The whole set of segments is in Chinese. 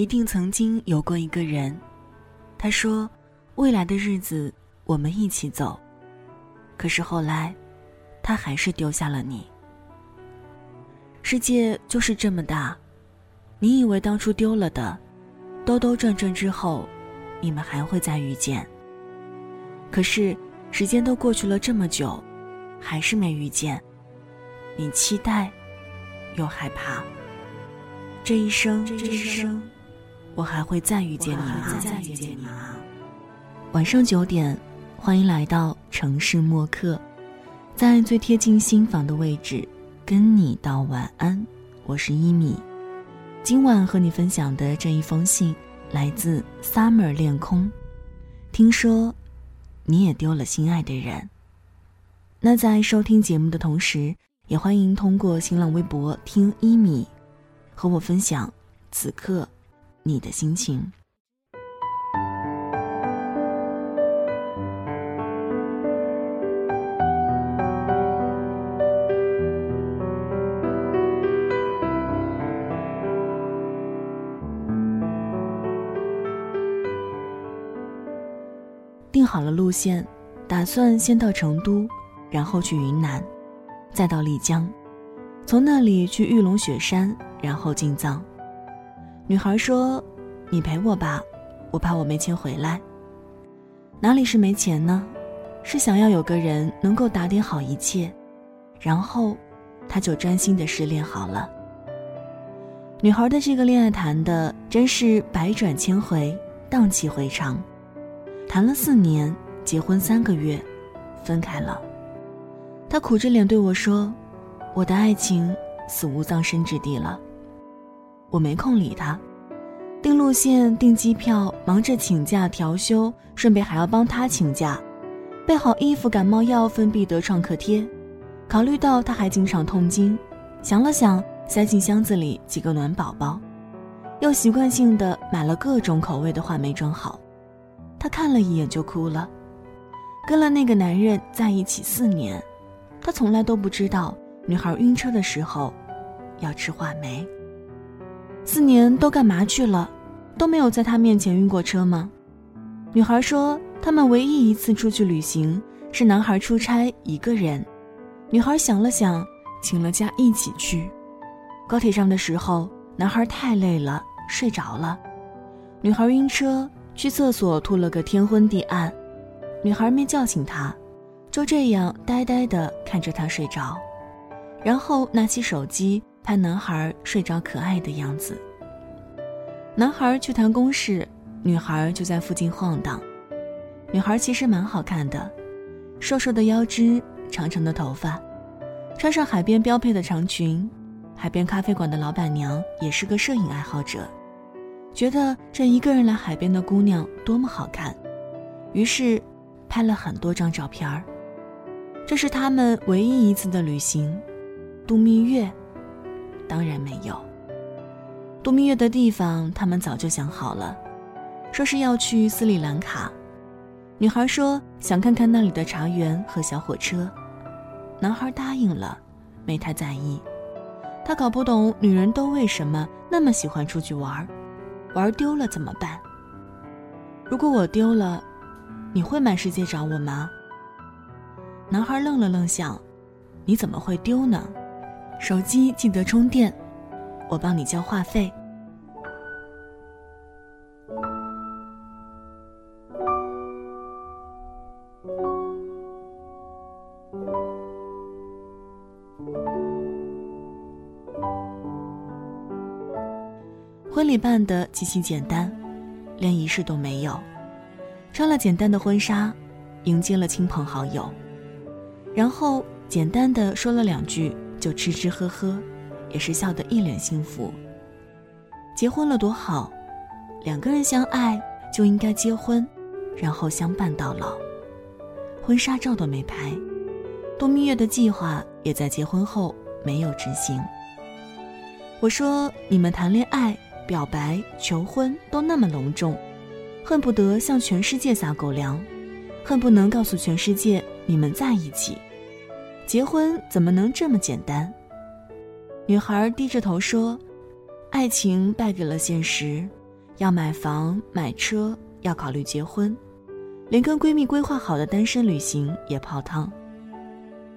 一定曾经有过一个人，他说，未来的日子我们一起走。可是后来，他还是丢下了你。世界就是这么大，你以为当初丢了的，兜兜转转之后，你们还会再遇见。可是时间都过去了这么久，还是没遇见。你期待，又害怕。这一生，这一生。我还会再遇见你吗？晚上九点，欢迎来到城市默客，在最贴近心房的位置，跟你道晚安。我是一米，今晚和你分享的这一封信来自 Summer 恋空。听说你也丢了心爱的人。那在收听节目的同时，也欢迎通过新浪微博听一米，和我分享此刻。你的心情。定好了路线，打算先到成都，然后去云南，再到丽江，从那里去玉龙雪山，然后进藏。女孩说：“你陪我吧，我怕我没钱回来。哪里是没钱呢？是想要有个人能够打点好一切，然后，他就专心的失恋好了。”女孩的这个恋爱谈的真是百转千回，荡气回肠。谈了四年，结婚三个月，分开了。她苦着脸对我说：“我的爱情死无葬身之地了。”我没空理他，订路线、订机票，忙着请假调休，顺便还要帮他请假，备好衣服、感冒药、芬必得创可贴。考虑到他还经常痛经，想了想，塞进箱子里几个暖宝宝，又习惯性的买了各种口味的话没装好。他看了一眼就哭了。跟了那个男人在一起四年，他从来都不知道女孩晕车的时候要吃话梅。四年都干嘛去了？都没有在他面前晕过车吗？女孩说，他们唯一一次出去旅行是男孩出差一个人。女孩想了想，请了假一起去。高铁上的时候，男孩太累了，睡着了。女孩晕车，去厕所吐了个天昏地暗。女孩没叫醒他，就这样呆呆地看着他睡着，然后拿起手机。看男孩睡着可爱的样子。男孩去谈公事，女孩就在附近晃荡。女孩其实蛮好看的，瘦瘦的腰肢，长长的头发，穿上海边标配的长裙。海边咖啡馆的老板娘也是个摄影爱好者，觉得这一个人来海边的姑娘多么好看，于是拍了很多张照片儿。这是他们唯一一次的旅行，度蜜月。当然没有。度蜜月的地方，他们早就想好了，说是要去斯里兰卡。女孩说想看看那里的茶园和小火车，男孩答应了，没太在意。他搞不懂女人都为什么那么喜欢出去玩，玩丢了怎么办？如果我丢了，你会满世界找我吗？男孩愣了愣，想：你怎么会丢呢？手机记得充电，我帮你交话费。婚礼办的极其简单，连仪式都没有，穿了简单的婚纱，迎接了亲朋好友，然后简单的说了两句。就吃吃喝喝，也是笑得一脸幸福。结婚了多好，两个人相爱就应该结婚，然后相伴到老。婚纱照都没拍，度蜜月的计划也在结婚后没有执行。我说你们谈恋爱、表白、求婚都那么隆重，恨不得向全世界撒狗粮，恨不能告诉全世界你们在一起。结婚怎么能这么简单？女孩低着头说：“爱情败给了现实，要买房买车，要考虑结婚，连跟闺蜜规划好的单身旅行也泡汤。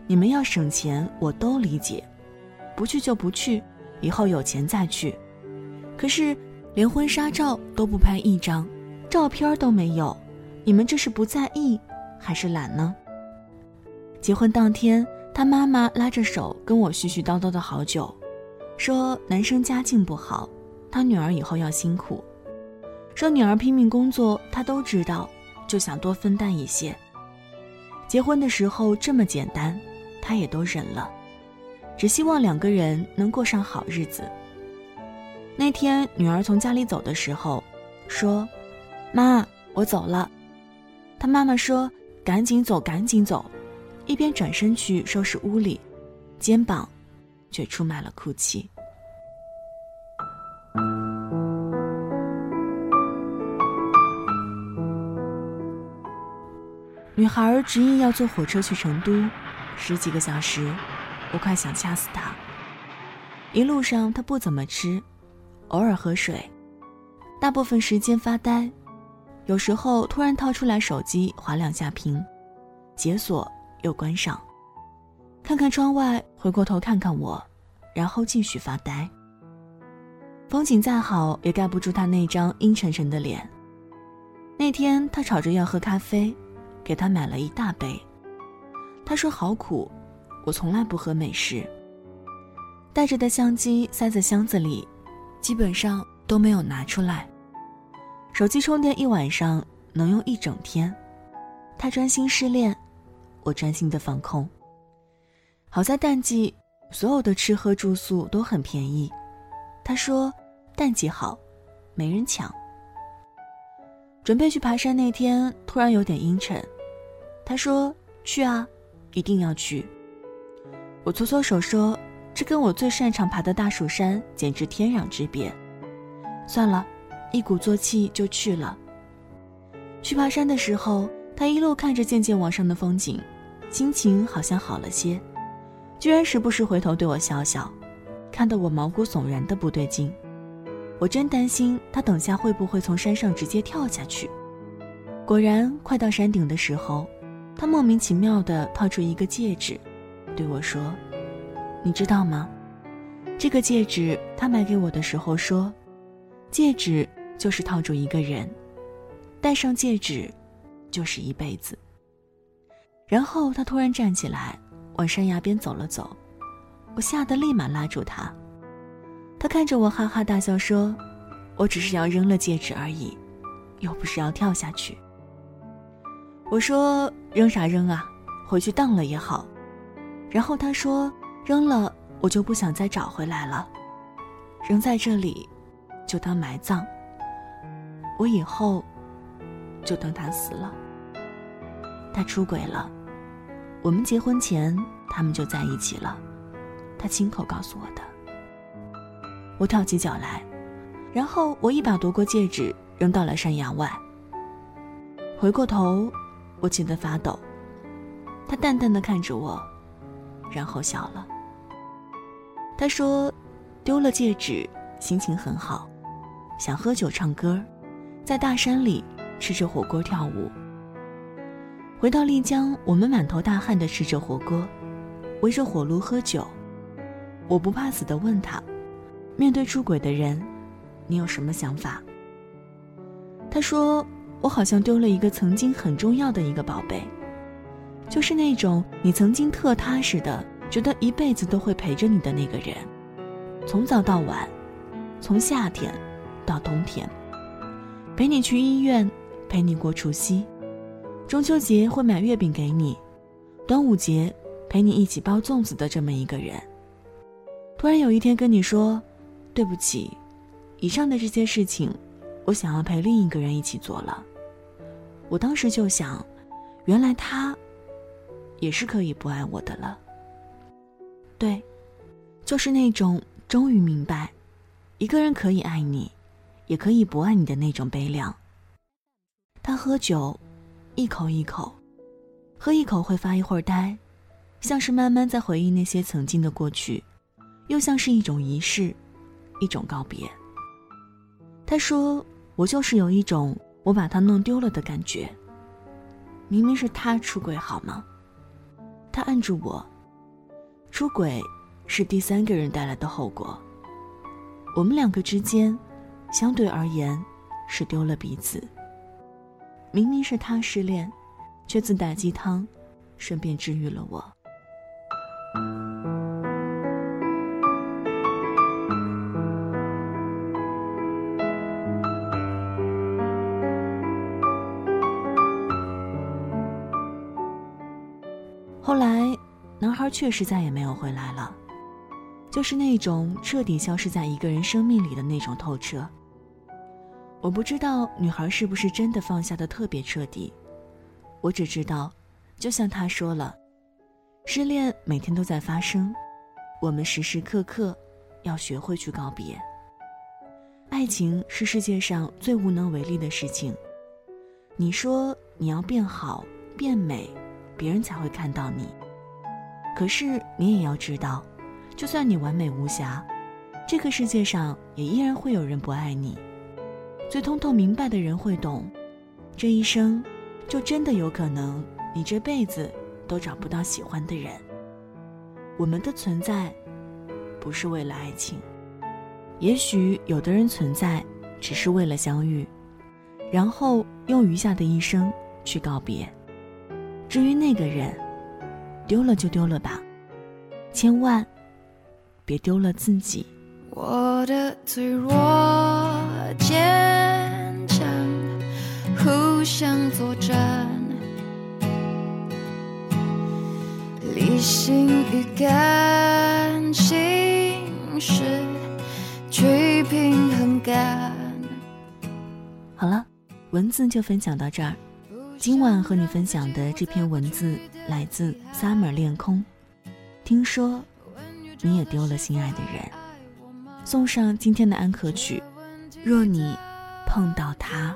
你们要省钱，我都理解，不去就不去，以后有钱再去。可是连婚纱照都不拍一张，照片都没有，你们这是不在意，还是懒呢？结婚当天，他妈妈拉着手跟我絮絮叨叨的好久，说男生家境不好，他女儿以后要辛苦，说女儿拼命工作，他都知道，就想多分担一些。结婚的时候这么简单。他也都忍了，只希望两个人能过上好日子。那天女儿从家里走的时候，说：“妈，我走了。”他妈妈说：“赶紧走，赶紧走。”一边转身去收拾屋里，肩膀却出卖了哭泣。女孩执意要坐火车去成都。十几个小时，我快想掐死她。一路上她不怎么吃，偶尔喝水，大部分时间发呆，有时候突然掏出来手机划两下屏，解锁又关上，看看窗外，回过头看看我，然后继续发呆。风景再好也盖不住他那张阴沉沉的脸。那天他吵着要喝咖啡，给他买了一大杯。他说好苦，我从来不喝美式。带着的相机塞在箱子里，基本上都没有拿出来。手机充电一晚上能用一整天。他专心失恋，我专心的放空。好在淡季，所有的吃喝住宿都很便宜。他说淡季好，没人抢。准备去爬山那天，突然有点阴沉。他说去啊。一定要去。我搓搓手说：“这跟我最擅长爬的大蜀山简直天壤之别。”算了，一鼓作气就去了。去爬山的时候，他一路看着渐渐往上的风景，心情好像好了些，居然时不时回头对我笑笑，看得我毛骨悚然的不对劲。我真担心他等下会不会从山上直接跳下去。果然，快到山顶的时候。他莫名其妙地掏出一个戒指，对我说：“你知道吗？这个戒指他买给我的时候说，戒指就是套住一个人，戴上戒指就是一辈子。”然后他突然站起来，往山崖边走了走，我吓得立马拉住他。他看着我哈哈大笑说：“我只是要扔了戒指而已，又不是要跳下去。”我说扔啥扔啊，回去当了也好。然后他说扔了我就不想再找回来了，扔在这里就当埋葬。我以后就等他死了。他出轨了，我们结婚前他们就在一起了，他亲口告诉我的。我跳起脚来，然后我一把夺过戒指扔到了山崖外。回过头。我气得发抖，他淡淡的看着我，然后笑了。他说：“丢了戒指，心情很好，想喝酒唱歌，在大山里吃着火锅跳舞。”回到丽江，我们满头大汗的吃着火锅，围着火炉喝酒。我不怕死的问他：“面对出轨的人，你有什么想法？”他说。我好像丢了一个曾经很重要的一个宝贝，就是那种你曾经特踏实的，觉得一辈子都会陪着你的那个人，从早到晚，从夏天到冬天，陪你去医院，陪你过除夕，中秋节会买月饼给你，端午节陪你一起包粽子的这么一个人。突然有一天跟你说，对不起，以上的这些事情，我想要陪另一个人一起做了。我当时就想，原来他也是可以不爱我的了。对，就是那种终于明白，一个人可以爱你，也可以不爱你的那种悲凉。他喝酒，一口一口，喝一口会发一会儿呆，像是慢慢在回忆那些曾经的过去，又像是一种仪式，一种告别。他说：“我就是有一种我把他弄丢了的感觉。明明是他出轨，好吗？他按住我，出轨是第三个人带来的后果。我们两个之间，相对而言是丢了彼此。明明是他失恋，却自带鸡汤，顺便治愈了我。后来，男孩确实再也没有回来了，就是那种彻底消失在一个人生命里的那种透彻。我不知道女孩是不是真的放下的特别彻底，我只知道，就像她说了，失恋每天都在发生，我们时时刻刻要学会去告别。爱情是世界上最无能为力的事情，你说你要变好变美。别人才会看到你。可是你也要知道，就算你完美无瑕，这个世界上也依然会有人不爱你。最通透明白的人会懂，这一生，就真的有可能你这辈子都找不到喜欢的人。我们的存在，不是为了爱情。也许有的人存在，只是为了相遇，然后用余下的一生去告别。至于那个人，丢了就丢了吧，千万别丢了自己。我的脆弱坚，互相作战，理性与感情是去平衡感。好了，文字就分享到这儿。今晚和你分享的这篇文字来自 Summer 恋空。听说你也丢了心爱的人，送上今天的安可曲。若你碰到他，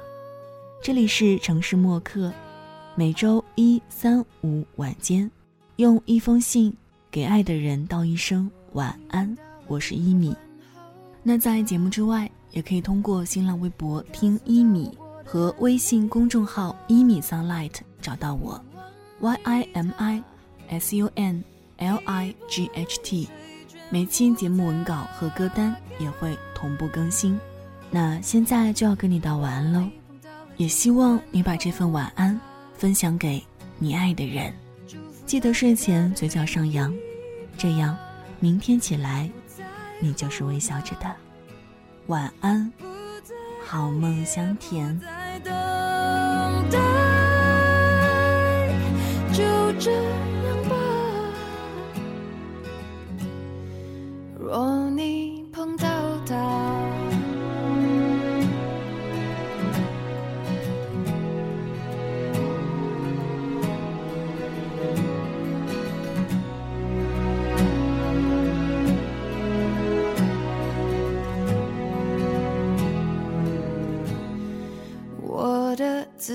这里是城市默客，每周一、三、五晚间，用一封信给爱的人道一声晚安。我是一米。那在节目之外，也可以通过新浪微博听一米。和微信公众号一米 sunlight 找到我，y i m i s u n l i g h t，每期节目文稿和歌单也会同步更新。那现在就要跟你道晚安喽，也希望你把这份晚安分享给你爱的人，记得睡前嘴角上扬，这样明天起来你就是微笑着的。晚安，好梦香甜。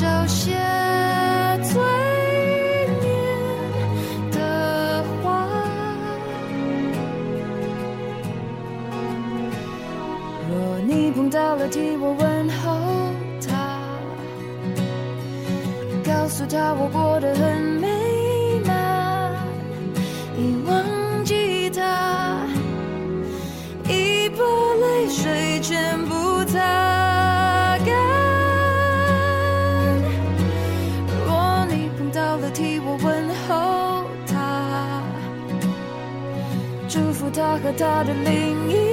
少些罪孽的话。若你碰。到了，替我问候他，告诉他我过得很美他和他的另一。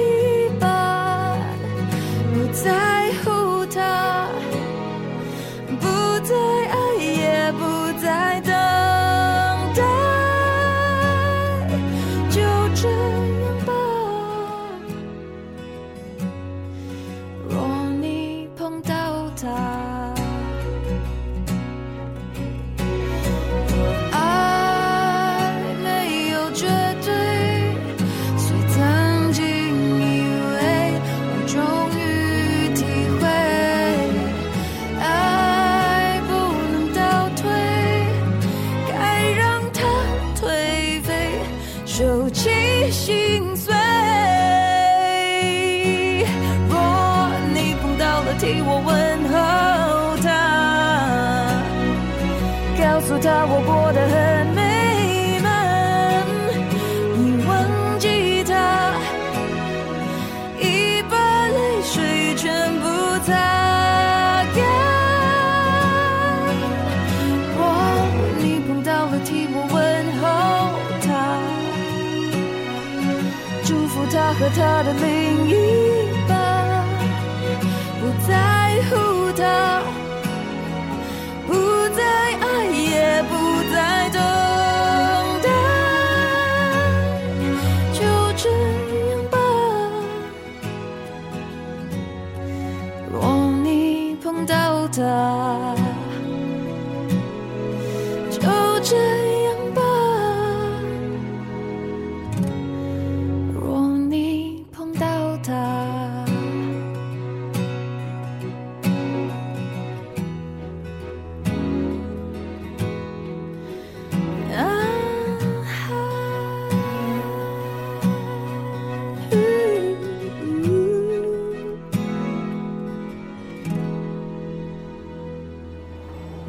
我过得很美满。你忘记他，已把泪水全部擦干。若你碰到了，替我问候他，祝福他和他的另一到